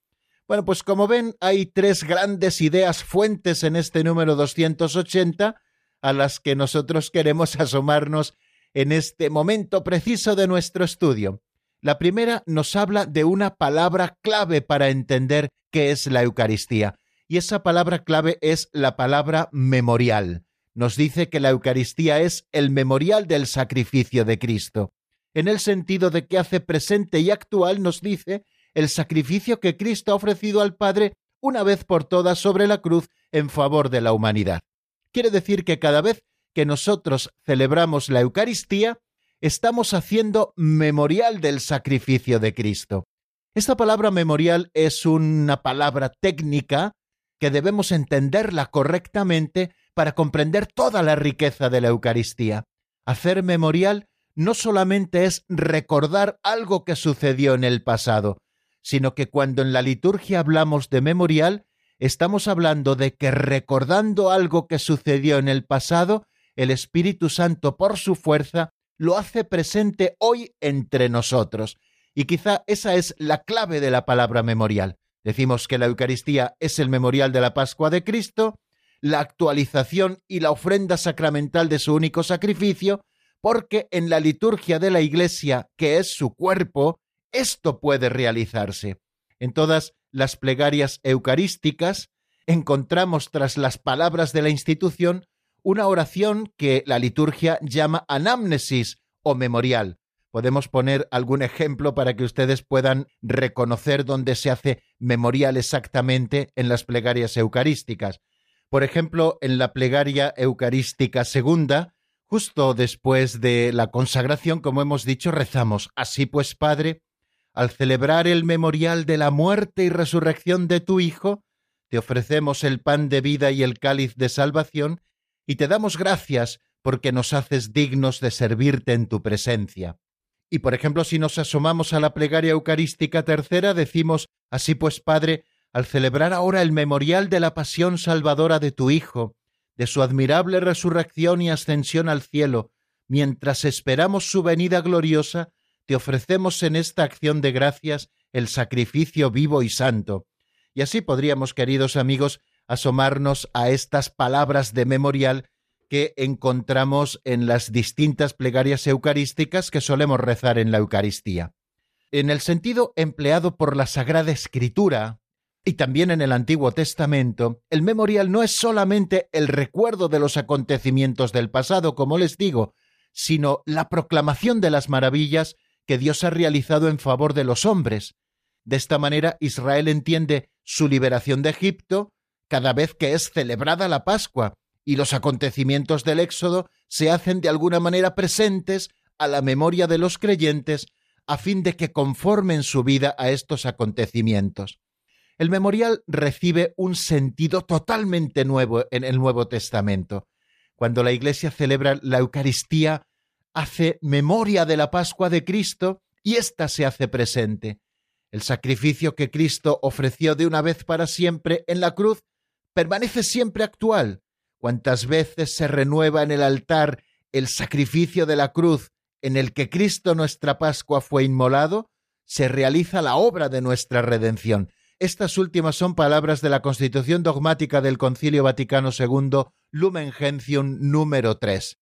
S1: Bueno, pues como ven, hay tres grandes ideas fuentes en este número 280 a las que nosotros queremos asomarnos en este momento preciso de nuestro estudio. La primera nos habla de una palabra clave para entender qué es la Eucaristía, y esa palabra clave es la palabra memorial. Nos dice que la Eucaristía es el memorial del sacrificio de Cristo. En el sentido de que hace presente y actual nos dice el sacrificio que Cristo ha ofrecido al Padre una vez por todas sobre la cruz en favor de la humanidad. Quiere decir que cada vez que nosotros celebramos la Eucaristía, estamos haciendo memorial del sacrificio de Cristo. Esta palabra memorial es una palabra técnica que debemos entenderla correctamente para comprender toda la riqueza de la Eucaristía. Hacer memorial no solamente es recordar algo que sucedió en el pasado, sino que cuando en la liturgia hablamos de memorial, estamos hablando de que recordando algo que sucedió en el pasado, el Espíritu Santo, por su fuerza, lo hace presente hoy entre nosotros. Y quizá esa es la clave de la palabra memorial. Decimos que la Eucaristía es el memorial de la Pascua de Cristo, la actualización y la ofrenda sacramental de su único sacrificio, porque en la liturgia de la Iglesia, que es su cuerpo, esto puede realizarse. En todas las plegarias eucarísticas encontramos tras las palabras de la institución una oración que la liturgia llama anamnesis o memorial. Podemos poner algún ejemplo para que ustedes puedan reconocer dónde se hace memorial exactamente en las plegarias eucarísticas. Por ejemplo, en la plegaria eucarística segunda, justo después de la consagración, como hemos dicho, rezamos, Así pues, Padre, al celebrar el memorial de la muerte y resurrección de tu Hijo, te ofrecemos el pan de vida y el cáliz de salvación, y te damos gracias porque nos haces dignos de servirte en tu presencia. Y por ejemplo, si nos asomamos a la plegaria eucarística tercera, decimos, así pues, Padre, al celebrar ahora el memorial de la pasión salvadora de tu Hijo, de su admirable resurrección y ascensión al cielo, mientras esperamos su venida gloriosa, te ofrecemos en esta acción de gracias el sacrificio vivo y santo. Y así podríamos, queridos amigos, asomarnos a estas palabras de memorial que encontramos en las distintas plegarias eucarísticas que solemos rezar en la Eucaristía. En el sentido empleado por la Sagrada Escritura y también en el Antiguo Testamento, el memorial no es solamente el recuerdo de los acontecimientos del pasado, como les digo, sino la proclamación de las maravillas que Dios ha realizado en favor de los hombres. De esta manera Israel entiende su liberación de Egipto cada vez que es celebrada la Pascua, y los acontecimientos del Éxodo se hacen de alguna manera presentes a la memoria de los creyentes a fin de que conformen su vida a estos acontecimientos. El memorial recibe un sentido totalmente nuevo en el Nuevo Testamento. Cuando la Iglesia celebra la Eucaristía, hace memoria de la Pascua de Cristo y ésta se hace presente. El sacrificio que Cristo ofreció de una vez para siempre en la cruz permanece siempre actual. Cuantas veces se renueva en el altar el sacrificio de la cruz en el que Cristo nuestra Pascua fue inmolado, se realiza la obra de nuestra redención. Estas últimas son palabras de la Constitución dogmática del Concilio Vaticano II, Lumen Gentium número 3.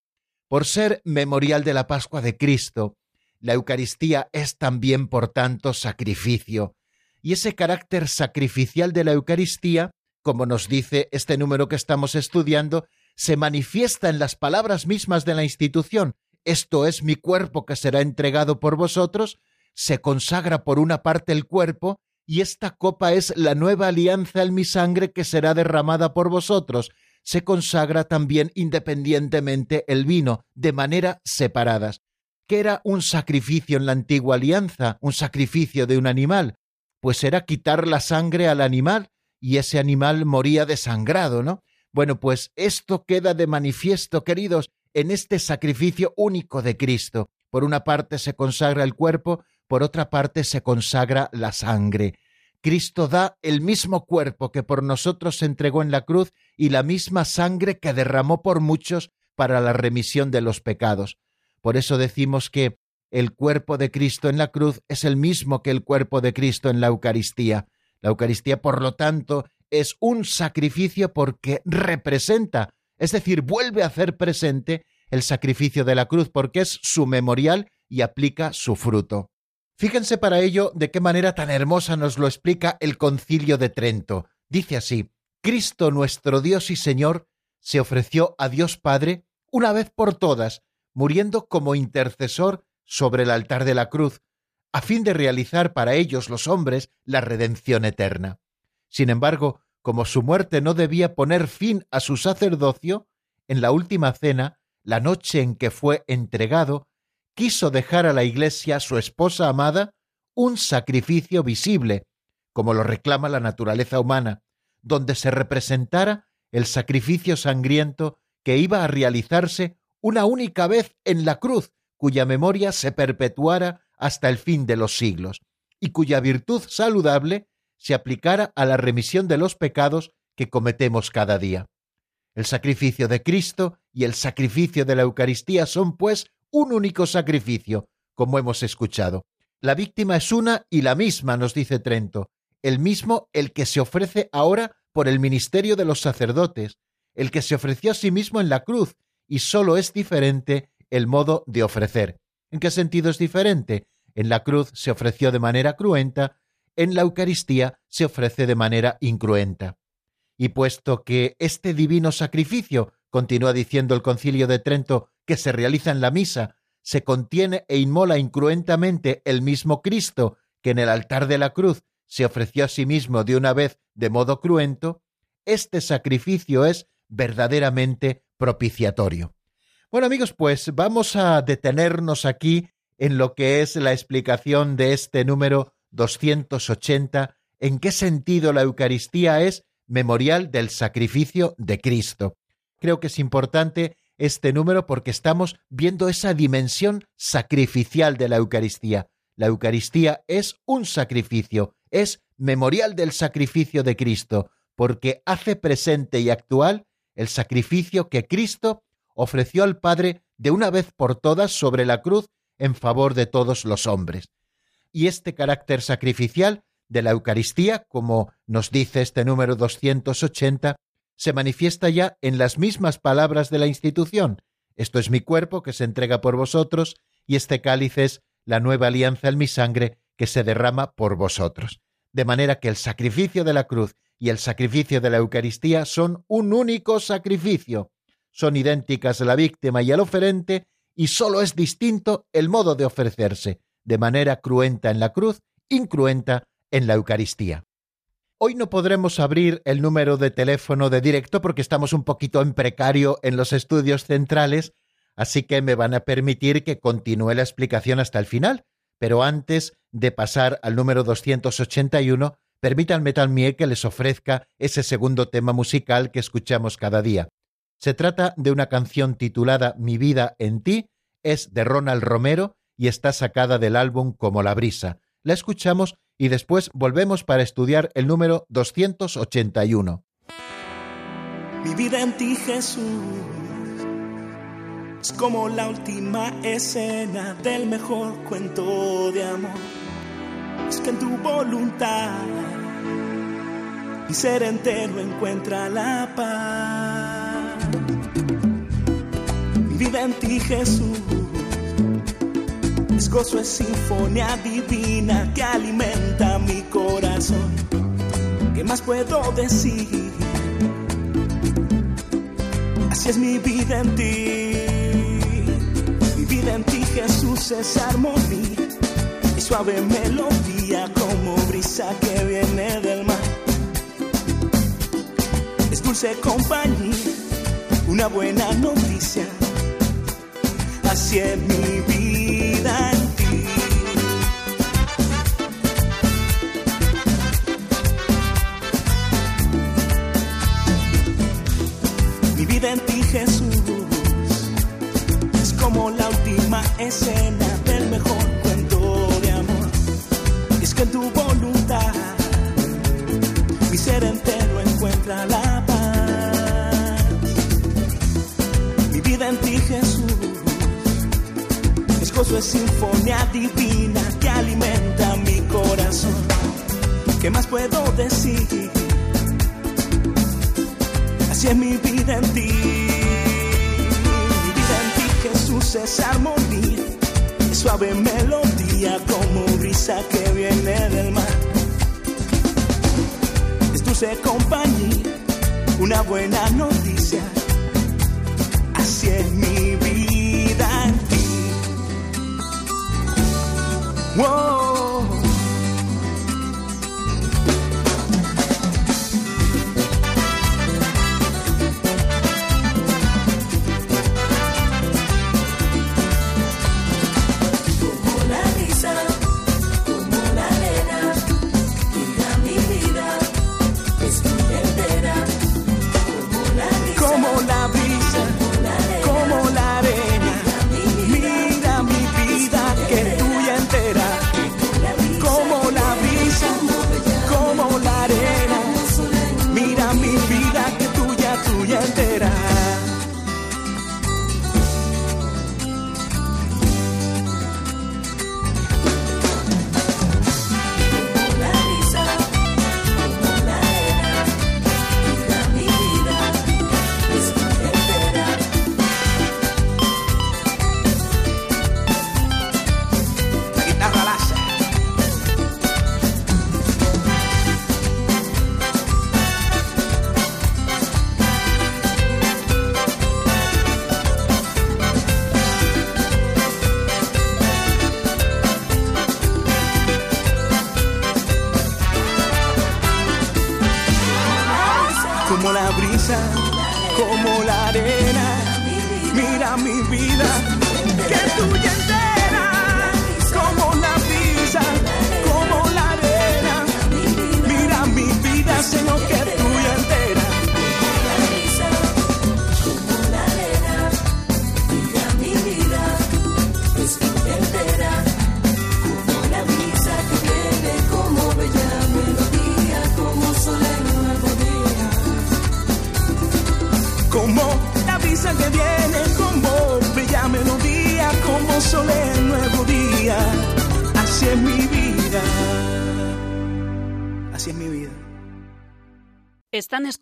S1: Por ser memorial de la Pascua de Cristo, la Eucaristía es también, por tanto, sacrificio. Y ese carácter sacrificial de la Eucaristía, como nos dice este número que estamos estudiando, se manifiesta en las palabras mismas de la institución. Esto es mi cuerpo que será entregado por vosotros, se consagra por una parte el cuerpo, y esta copa es la nueva alianza en mi sangre que será derramada por vosotros se consagra también independientemente el vino, de manera separadas. ¿Qué era un sacrificio en la antigua alianza? Un sacrificio de un animal. Pues era quitar la sangre al animal y ese animal moría desangrado, ¿no? Bueno, pues esto queda de manifiesto, queridos, en este sacrificio único de Cristo. Por una parte se consagra el cuerpo, por otra parte se consagra la sangre. Cristo da el mismo cuerpo que por nosotros se entregó en la cruz y la misma sangre que derramó por muchos para la remisión de los pecados. Por eso decimos que el cuerpo de Cristo en la cruz es el mismo que el cuerpo de Cristo en la Eucaristía. La Eucaristía, por lo tanto, es un sacrificio porque representa, es decir, vuelve a hacer presente el sacrificio de la cruz porque es su memorial y aplica su fruto. Fíjense para ello de qué manera tan hermosa nos lo explica el concilio de Trento. Dice así, Cristo nuestro Dios y Señor se ofreció a Dios Padre una vez por todas, muriendo como intercesor sobre el altar de la cruz, a fin de realizar para ellos los hombres la redención eterna. Sin embargo, como su muerte no debía poner fin a su sacerdocio, en la última cena, la noche en que fue entregado, quiso dejar a la Iglesia, su esposa amada, un sacrificio visible, como lo reclama la naturaleza humana, donde se representara el sacrificio sangriento que iba a realizarse una única vez en la cruz, cuya memoria se perpetuara hasta el fin de los siglos, y cuya virtud saludable se aplicara a la remisión de los pecados que cometemos cada día. El sacrificio de Cristo y el sacrificio de la Eucaristía son, pues, un único sacrificio, como hemos escuchado. La víctima es una y la misma, nos dice Trento, el mismo el que se ofrece ahora por el ministerio de los sacerdotes, el que se ofreció a sí mismo en la cruz, y sólo es diferente el modo de ofrecer. ¿En qué sentido es diferente? En la cruz se ofreció de manera cruenta, en la Eucaristía se ofrece de manera incruenta. Y puesto que este divino sacrificio, continúa diciendo el concilio de Trento, que se realiza en la misa, se contiene e inmola incruentamente el mismo Cristo que en el altar de la cruz se ofreció a sí mismo de una vez de modo cruento, este sacrificio es verdaderamente propiciatorio. Bueno amigos, pues vamos a detenernos aquí en lo que es la explicación de este número 280, en qué sentido la Eucaristía es memorial del sacrificio de Cristo. Creo que es importante este número porque estamos viendo esa dimensión sacrificial de la Eucaristía. La Eucaristía es un sacrificio, es memorial del sacrificio de Cristo, porque hace presente y actual el sacrificio que Cristo ofreció al Padre de una vez por todas sobre la cruz en favor de todos los hombres. Y este carácter sacrificial de la Eucaristía, como nos dice este número 280, se manifiesta ya en las mismas palabras de la institución. Esto es mi cuerpo que se entrega por vosotros, y este cáliz es la nueva alianza en mi sangre que se derrama por vosotros. De manera que el sacrificio de la cruz y el sacrificio de la Eucaristía son un único sacrificio. Son idénticas la víctima y el oferente, y sólo es distinto el modo de ofrecerse, de manera cruenta en la cruz, incruenta en la Eucaristía. Hoy no podremos abrir el número de teléfono de directo porque estamos un poquito en precario en los estudios centrales, así que me van a permitir que continúe la explicación hasta el final. Pero antes de pasar al número 281, permítanme también que les ofrezca ese segundo tema musical que escuchamos cada día. Se trata de una canción titulada Mi vida en ti, es de Ronald Romero y está sacada del álbum Como la brisa. La escuchamos y después volvemos para estudiar el número 281.
S6: Mi vida en ti, Jesús, es como la última escena del mejor cuento de amor es que en tu voluntad mi ser entero encuentra la paz. Vida en ti, Jesús, es gozo, es sinfonía divina que alimenta mi corazón. ¿Qué más puedo decir? Así es mi vida en ti. Mi vida en ti, Jesús, es armonía suave melodía como brisa que viene del mar. Es dulce compañía, una buena noticia. Es mi vida en ti. Mi vida en ti, Jesús, es como la última escena del mejor en tu voluntad
S7: gozo es sinfonía divina que alimenta mi corazón. ¿Qué más puedo decir? Así es mi vida en ti. Mi vida en ti, Jesús, es armonía. Es suave melodía como brisa que viene del mar. Es dulce compañía, una buena noticia. Así es mi
S6: Whoa.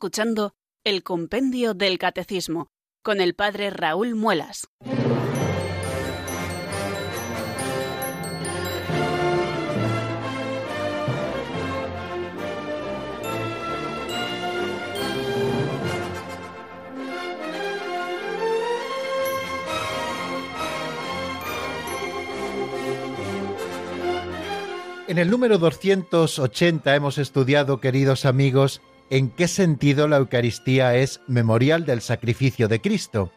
S6: Escuchando el Compendio del Catecismo con el Padre Raúl Muelas.
S1: En el número 280 hemos estudiado, queridos amigos, en qué sentido la Eucaristía es memorial del sacrificio de Cristo.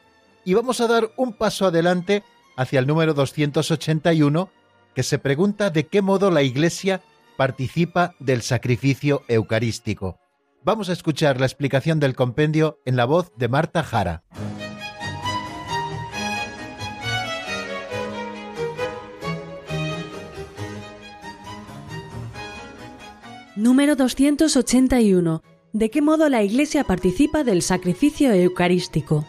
S1: Y vamos a dar un paso adelante hacia el número 281, que se pregunta de qué modo la Iglesia participa del sacrificio eucarístico. Vamos a escuchar la explicación del compendio en la voz de Marta Jara.
S5: Número 281. ¿De qué modo la Iglesia participa del sacrificio eucarístico?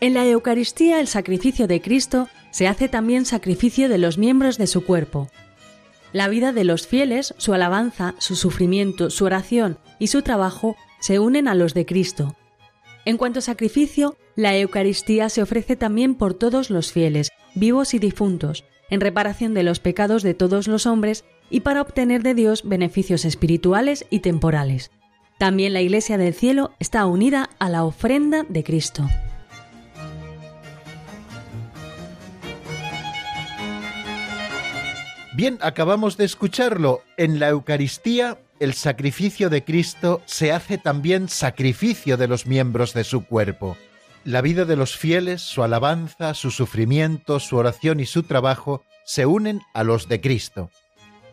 S5: En la Eucaristía el sacrificio de Cristo se hace también sacrificio de los miembros de su cuerpo. La vida de los fieles, su alabanza, su sufrimiento, su oración y su trabajo se unen a los de Cristo. En cuanto a sacrificio, la Eucaristía se ofrece también por todos los fieles, vivos y difuntos, en reparación de los pecados de todos los hombres y para obtener de Dios beneficios espirituales y temporales. También la Iglesia del cielo está unida a la ofrenda de Cristo.
S1: Bien, acabamos de escucharlo. En la Eucaristía, el sacrificio de Cristo se hace también sacrificio de los miembros de su cuerpo. La vida de los fieles, su alabanza, su sufrimiento, su oración y su trabajo se unen a los de Cristo.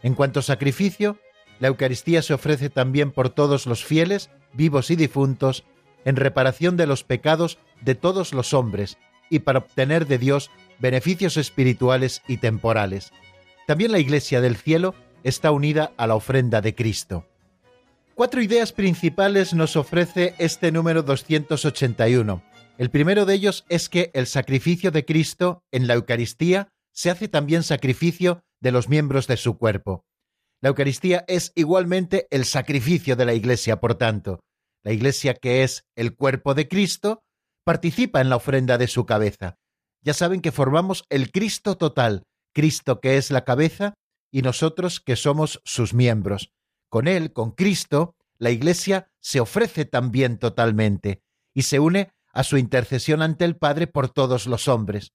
S1: En cuanto a sacrificio, la Eucaristía se ofrece también por todos los fieles, vivos y difuntos, en reparación de los pecados de todos los hombres y para obtener de Dios beneficios espirituales y temporales. También la Iglesia del cielo está unida a la ofrenda de Cristo. Cuatro ideas principales nos ofrece este número 281. El primero de ellos es que el sacrificio de Cristo en la Eucaristía se hace también sacrificio de los miembros de su cuerpo. La Eucaristía es igualmente el sacrificio de la Iglesia, por tanto. La Iglesia, que es el cuerpo de Cristo, participa en la ofrenda de su cabeza. Ya saben que formamos el Cristo total, Cristo que es la cabeza y nosotros que somos sus miembros. Con Él, con Cristo, la Iglesia se ofrece también totalmente y se une a su intercesión ante el Padre por todos los hombres.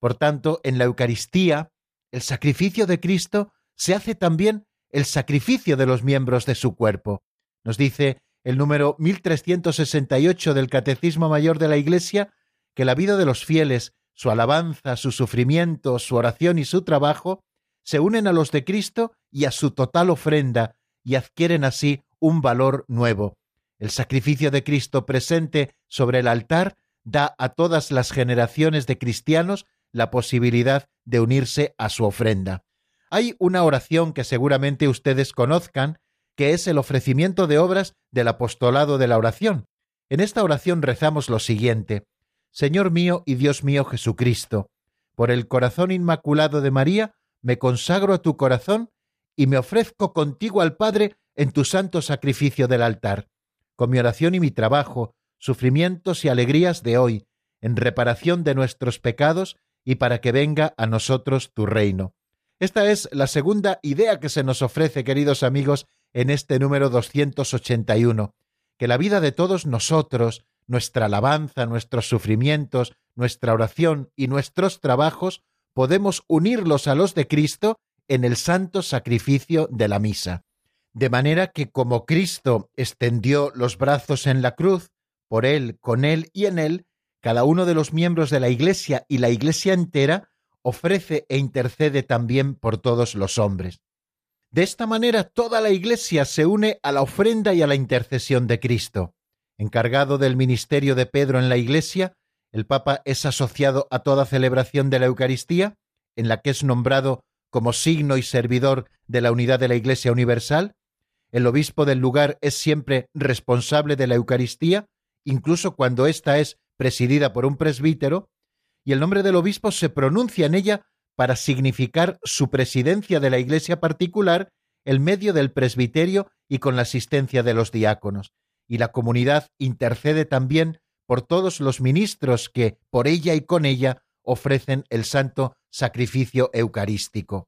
S1: Por tanto, en la Eucaristía, el sacrificio de Cristo se hace también el sacrificio de los miembros de su cuerpo. Nos dice el número 1368 del Catecismo Mayor de la Iglesia que la vida de los fieles, su alabanza, su sufrimiento, su oración y su trabajo se unen a los de Cristo y a su total ofrenda y adquieren así un valor nuevo. El sacrificio de Cristo presente sobre el altar da a todas las generaciones de cristianos la posibilidad de unirse a su ofrenda. Hay una oración que seguramente ustedes conozcan, que es el ofrecimiento de obras del apostolado de la oración. En esta oración rezamos lo siguiente, Señor mío y Dios mío Jesucristo, por el corazón inmaculado de María, me consagro a tu corazón y me ofrezco contigo al Padre en tu santo sacrificio del altar, con mi oración y mi trabajo, sufrimientos y alegrías de hoy, en reparación de nuestros pecados y para que venga a nosotros tu reino. Esta es la segunda idea que se nos ofrece, queridos amigos, en este número 281, que la vida de todos nosotros, nuestra alabanza, nuestros sufrimientos, nuestra oración y nuestros trabajos, podemos unirlos a los de Cristo en el santo sacrificio de la misa. De manera que como Cristo extendió los brazos en la cruz, por Él, con Él y en Él, cada uno de los miembros de la Iglesia y la Iglesia entera ofrece e intercede también por todos los hombres. De esta manera toda la Iglesia se une a la ofrenda y a la intercesión de Cristo. Encargado del ministerio de Pedro en la Iglesia, el Papa es asociado a toda celebración de la Eucaristía, en la que es nombrado como signo y servidor de la unidad de la Iglesia Universal. El obispo del lugar es siempre responsable de la Eucaristía, incluso cuando ésta es presidida por un presbítero, y el nombre del obispo se pronuncia en ella para significar su presidencia de la iglesia particular en medio del presbiterio y con la asistencia de los diáconos. Y la comunidad intercede también por todos los ministros que, por ella y con ella, ofrecen el santo sacrificio eucarístico.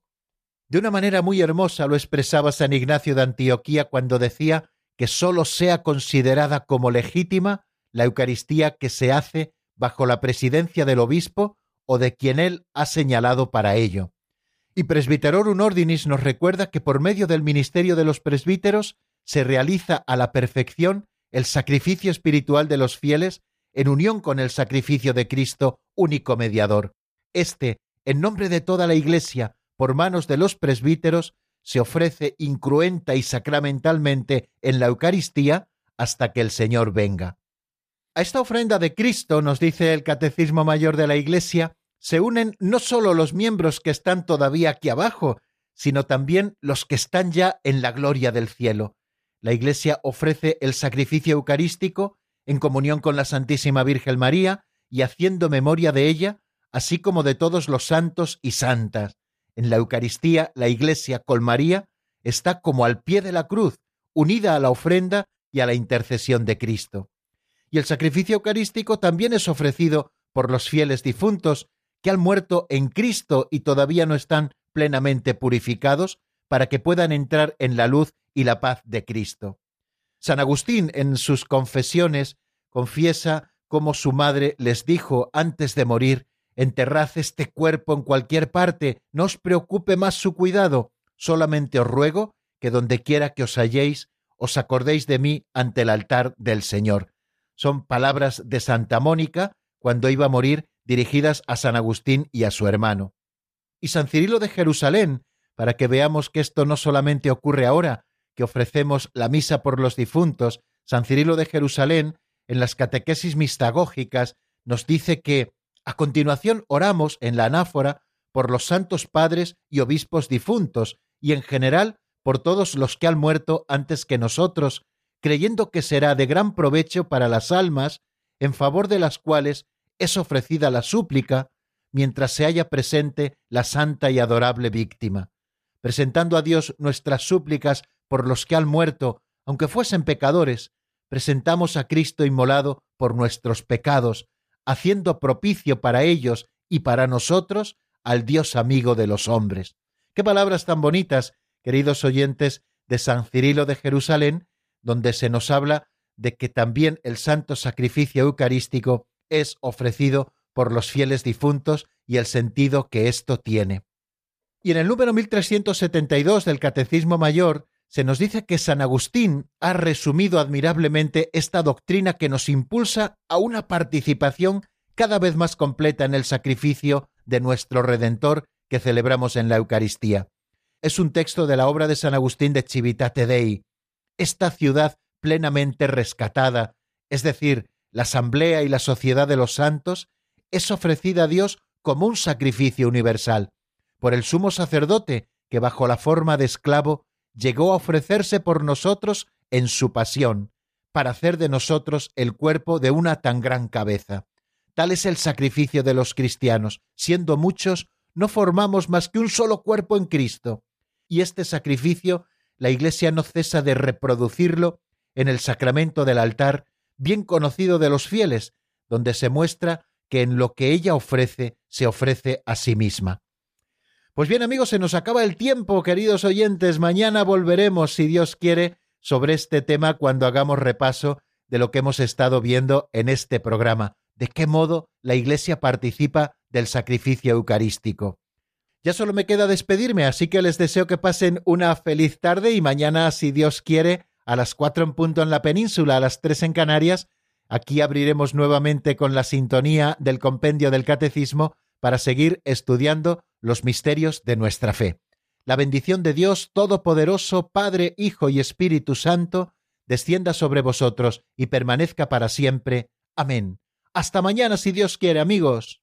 S1: De una manera muy hermosa lo expresaba San Ignacio de Antioquía cuando decía que sólo sea considerada como legítima la Eucaristía que se hace bajo la presidencia del obispo o de quien él ha señalado para ello. Y Presbiterorum Ordinis nos recuerda que por medio del ministerio de los presbíteros se realiza a la perfección el sacrificio espiritual de los fieles en unión con el sacrificio de Cristo, único mediador. Este, en nombre de toda la Iglesia, por manos de los presbíteros, se ofrece incruenta y sacramentalmente en la Eucaristía hasta que el Señor venga. A esta ofrenda de Cristo, nos dice el Catecismo Mayor de la Iglesia, se unen no solo los miembros que están todavía aquí abajo, sino también los que están ya en la gloria del cielo. La Iglesia ofrece el sacrificio eucarístico en comunión con la Santísima Virgen María y haciendo memoria de ella, así como de todos los santos y santas. En la Eucaristía, la Iglesia con María está como al pie de la cruz, unida a la ofrenda y a la intercesión de Cristo y el sacrificio eucarístico también es ofrecido por los fieles difuntos que han muerto en Cristo y todavía no están plenamente purificados para que puedan entrar en la luz y la paz de Cristo. San Agustín en sus confesiones confiesa cómo su madre les dijo antes de morir Enterrad este cuerpo en cualquier parte, no os preocupe más su cuidado, solamente os ruego que donde quiera que os halléis, os acordéis de mí ante el altar del Señor son palabras de Santa Mónica cuando iba a morir dirigidas a San Agustín y a su hermano. Y San Cirilo de Jerusalén, para que veamos que esto no solamente ocurre ahora, que ofrecemos la misa por los difuntos, San Cirilo de Jerusalén, en las catequesis mistagógicas, nos dice que a continuación oramos en la anáfora por los santos padres y obispos difuntos, y en general por todos los que han muerto antes que nosotros, creyendo que será de gran provecho para las almas en favor de las cuales es ofrecida la súplica, mientras se haya presente la santa y adorable víctima, presentando a Dios nuestras súplicas por los que han muerto, aunque fuesen pecadores, presentamos a Cristo inmolado por nuestros pecados, haciendo propicio para ellos y para nosotros al Dios amigo de los hombres. Qué palabras tan bonitas, queridos oyentes de San Cirilo de Jerusalén, donde se nos habla de que también el santo sacrificio eucarístico es ofrecido por los fieles difuntos y el sentido que esto tiene. Y en el número 1372 del Catecismo Mayor se nos dice que San Agustín ha resumido admirablemente esta doctrina que nos impulsa a una participación cada vez más completa en el sacrificio de nuestro Redentor que celebramos en la Eucaristía. Es un texto de la obra de San Agustín de Civitate Dei. Esta ciudad plenamente rescatada, es decir, la asamblea y la sociedad de los santos, es ofrecida a Dios como un sacrificio universal, por el sumo sacerdote que bajo la forma de esclavo llegó a ofrecerse por nosotros en su pasión, para hacer de nosotros el cuerpo de una tan gran cabeza. Tal es el sacrificio de los cristianos, siendo muchos, no formamos más que un solo cuerpo en Cristo. Y este sacrificio la Iglesia no cesa de reproducirlo en el sacramento del altar, bien conocido de los fieles, donde se muestra que en lo que ella ofrece se ofrece a sí misma. Pues bien amigos, se nos acaba el tiempo, queridos oyentes. Mañana volveremos, si Dios quiere, sobre este tema cuando hagamos repaso de lo que hemos estado viendo en este programa, de qué modo la Iglesia participa del sacrificio eucarístico. Ya solo me queda despedirme, así que les deseo que pasen una feliz tarde y mañana, si Dios quiere, a las cuatro en punto en la península, a las tres en Canarias, aquí abriremos nuevamente con la sintonía del compendio del Catecismo para seguir estudiando los misterios de nuestra fe. La bendición de Dios Todopoderoso, Padre, Hijo y Espíritu Santo, descienda sobre vosotros y permanezca para siempre. Amén. Hasta mañana si Dios quiere, amigos.